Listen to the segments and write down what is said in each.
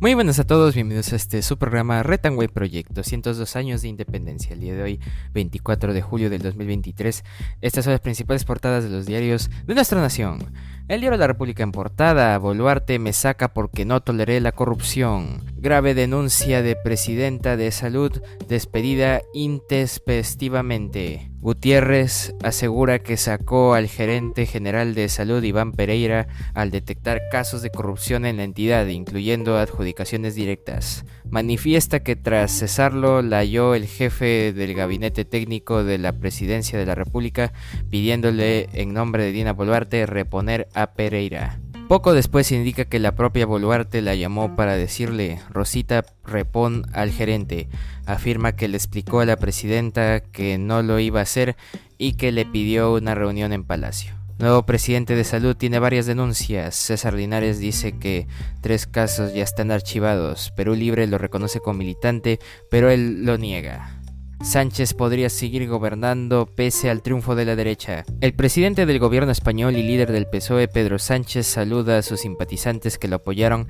Muy buenas a todos, bienvenidos a este su programa White Project, 202 años de independencia. El día de hoy, 24 de julio del 2023, estas son las principales portadas de los diarios de nuestra nación. El diario de la República en portada, Boluarte me saca porque no toleré la corrupción. Grave denuncia de presidenta de salud despedida intempestivamente. Gutiérrez asegura que sacó al gerente general de salud Iván Pereira al detectar casos de corrupción en la entidad, incluyendo adjudicaciones directas. Manifiesta que tras cesarlo la halló el jefe del gabinete técnico de la presidencia de la República pidiéndole en nombre de Dina Boluarte reponer a Pereira. Poco después indica que la propia Boluarte la llamó para decirle, Rosita, repon al gerente. Afirma que le explicó a la presidenta que no lo iba a hacer y que le pidió una reunión en Palacio. Nuevo presidente de salud tiene varias denuncias. César Linares dice que tres casos ya están archivados. Perú Libre lo reconoce como militante, pero él lo niega. Sánchez podría seguir gobernando pese al triunfo de la derecha. El presidente del gobierno español y líder del PSOE, Pedro Sánchez, saluda a sus simpatizantes que lo apoyaron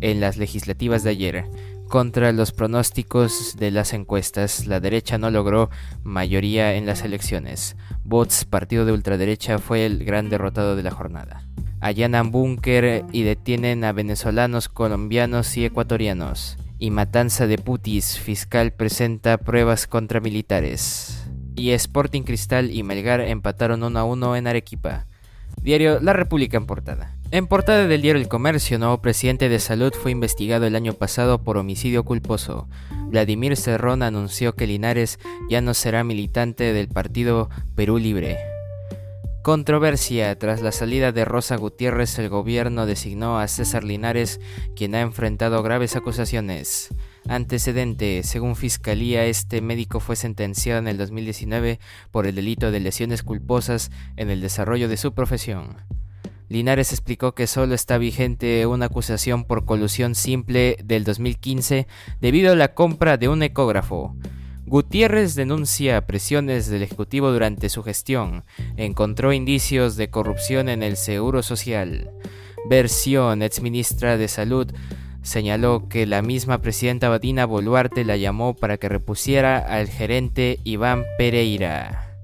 en las legislativas de ayer. Contra los pronósticos de las encuestas, la derecha no logró mayoría en las elecciones. Vox, partido de ultraderecha, fue el gran derrotado de la jornada. Allanan búnker y detienen a venezolanos, colombianos y ecuatorianos y matanza de putis, fiscal presenta pruebas contra militares. Y Sporting Cristal y Melgar empataron 1 a 1 en Arequipa. Diario La República en portada. En portada del diario El Comercio, nuevo presidente de salud fue investigado el año pasado por homicidio culposo. Vladimir Cerrón anunció que Linares ya no será militante del partido Perú Libre. Controversia. Tras la salida de Rosa Gutiérrez, el gobierno designó a César Linares, quien ha enfrentado graves acusaciones. Antecedente. Según Fiscalía, este médico fue sentenciado en el 2019 por el delito de lesiones culposas en el desarrollo de su profesión. Linares explicó que solo está vigente una acusación por colusión simple del 2015 debido a la compra de un ecógrafo. Gutiérrez denuncia presiones del Ejecutivo durante su gestión. Encontró indicios de corrupción en el Seguro Social. Versión, exministra de Salud, señaló que la misma presidenta Badina Boluarte la llamó para que repusiera al gerente Iván Pereira.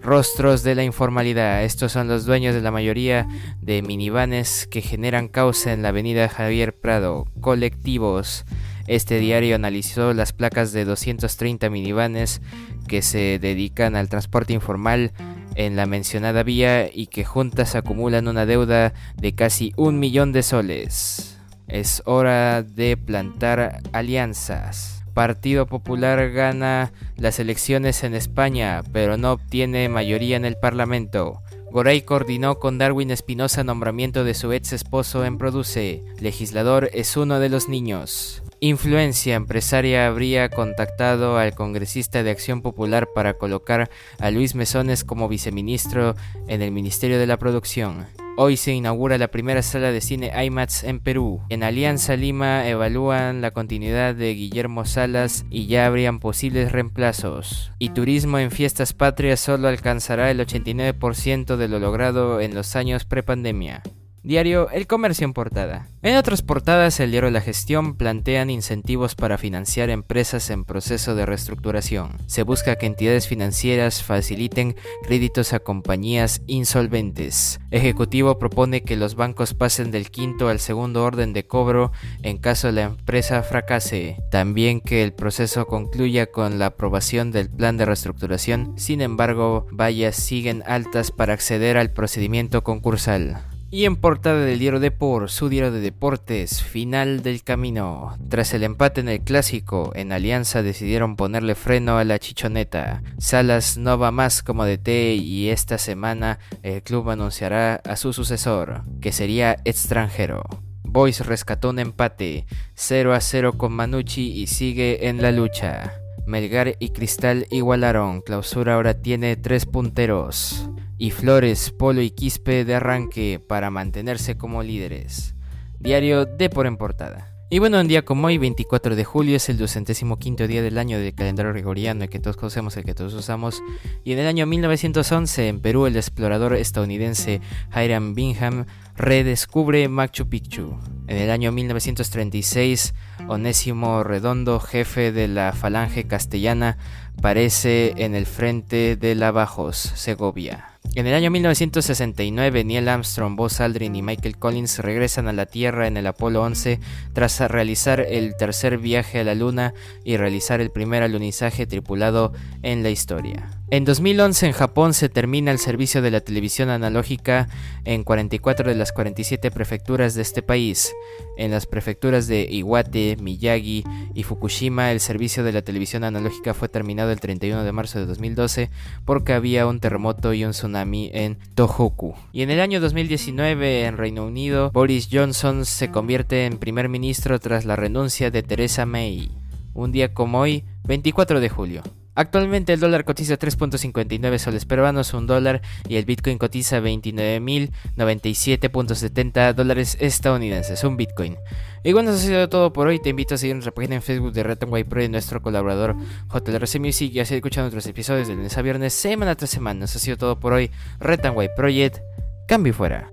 Rostros de la informalidad. Estos son los dueños de la mayoría de minivanes que generan causa en la avenida Javier Prado. Colectivos. Este diario analizó las placas de 230 minivanes que se dedican al transporte informal en la mencionada vía y que juntas acumulan una deuda de casi un millón de soles. Es hora de plantar alianzas. Partido Popular gana las elecciones en España, pero no obtiene mayoría en el Parlamento. Goray coordinó con Darwin Espinosa nombramiento de su ex esposo en Produce. Legislador es uno de los niños. Influencia empresaria habría contactado al congresista de Acción Popular para colocar a Luis Mesones como viceministro en el Ministerio de la Producción. Hoy se inaugura la primera sala de cine IMAX en Perú. En Alianza Lima evalúan la continuidad de Guillermo Salas y ya habrían posibles reemplazos. Y turismo en fiestas patrias solo alcanzará el 89% de lo logrado en los años prepandemia. Diario El Comercio en portada. En otras portadas, el diario La Gestión plantean incentivos para financiar empresas en proceso de reestructuración. Se busca que entidades financieras faciliten créditos a compañías insolventes. Ejecutivo propone que los bancos pasen del quinto al segundo orden de cobro en caso la empresa fracase. También que el proceso concluya con la aprobación del plan de reestructuración. Sin embargo, vallas siguen altas para acceder al procedimiento concursal. Y en portada del diario Depor, su diario de deportes, final del camino. Tras el empate en el clásico, en Alianza decidieron ponerle freno a la chichoneta. Salas no va más como DT y esta semana el club anunciará a su sucesor, que sería extranjero. Boys rescató un empate 0 a 0 con Manucci y sigue en la lucha. Melgar y Cristal igualaron, clausura ahora tiene 3 punteros. Y Flores, Polo y Quispe de arranque para mantenerse como líderes. Diario de por en portada. Y bueno, un día como hoy, 24 de julio, es el quinto día del año del calendario gregoriano, el que todos conocemos, el que todos usamos. Y en el año 1911, en Perú, el explorador estadounidense Hiram Bingham redescubre Machu Picchu. En el año 1936, Onésimo Redondo, jefe de la falange castellana, aparece en el frente de la Bajos, Segovia. En el año 1969, Neil Armstrong, Buzz Aldrin y Michael Collins regresan a la Tierra en el Apolo 11 tras realizar el tercer viaje a la Luna y realizar el primer alunizaje tripulado en la historia. En 2011 en Japón se termina el servicio de la televisión analógica en 44 de las 47 prefecturas de este país. En las prefecturas de Iwate, Miyagi y Fukushima el servicio de la televisión analógica fue terminado el 31 de marzo de 2012 porque había un terremoto y un tsunami en Tohoku. Y en el año 2019 en Reino Unido Boris Johnson se convierte en primer ministro tras la renuncia de Theresa May. Un día como hoy, 24 de julio. Actualmente el dólar cotiza 3.59 soles peruanos, un dólar, y el Bitcoin cotiza 29.097.70 dólares estadounidenses, un Bitcoin. Y bueno, eso ha sido todo por hoy. Te invito a seguir nuestra página en Facebook de Red White Pro y nuestro colaborador JLRC Music y a seguir escuchando nuestros episodios de lunes a viernes, semana tras semana. Eso ha sido todo por hoy. Red White Project, cambio fuera.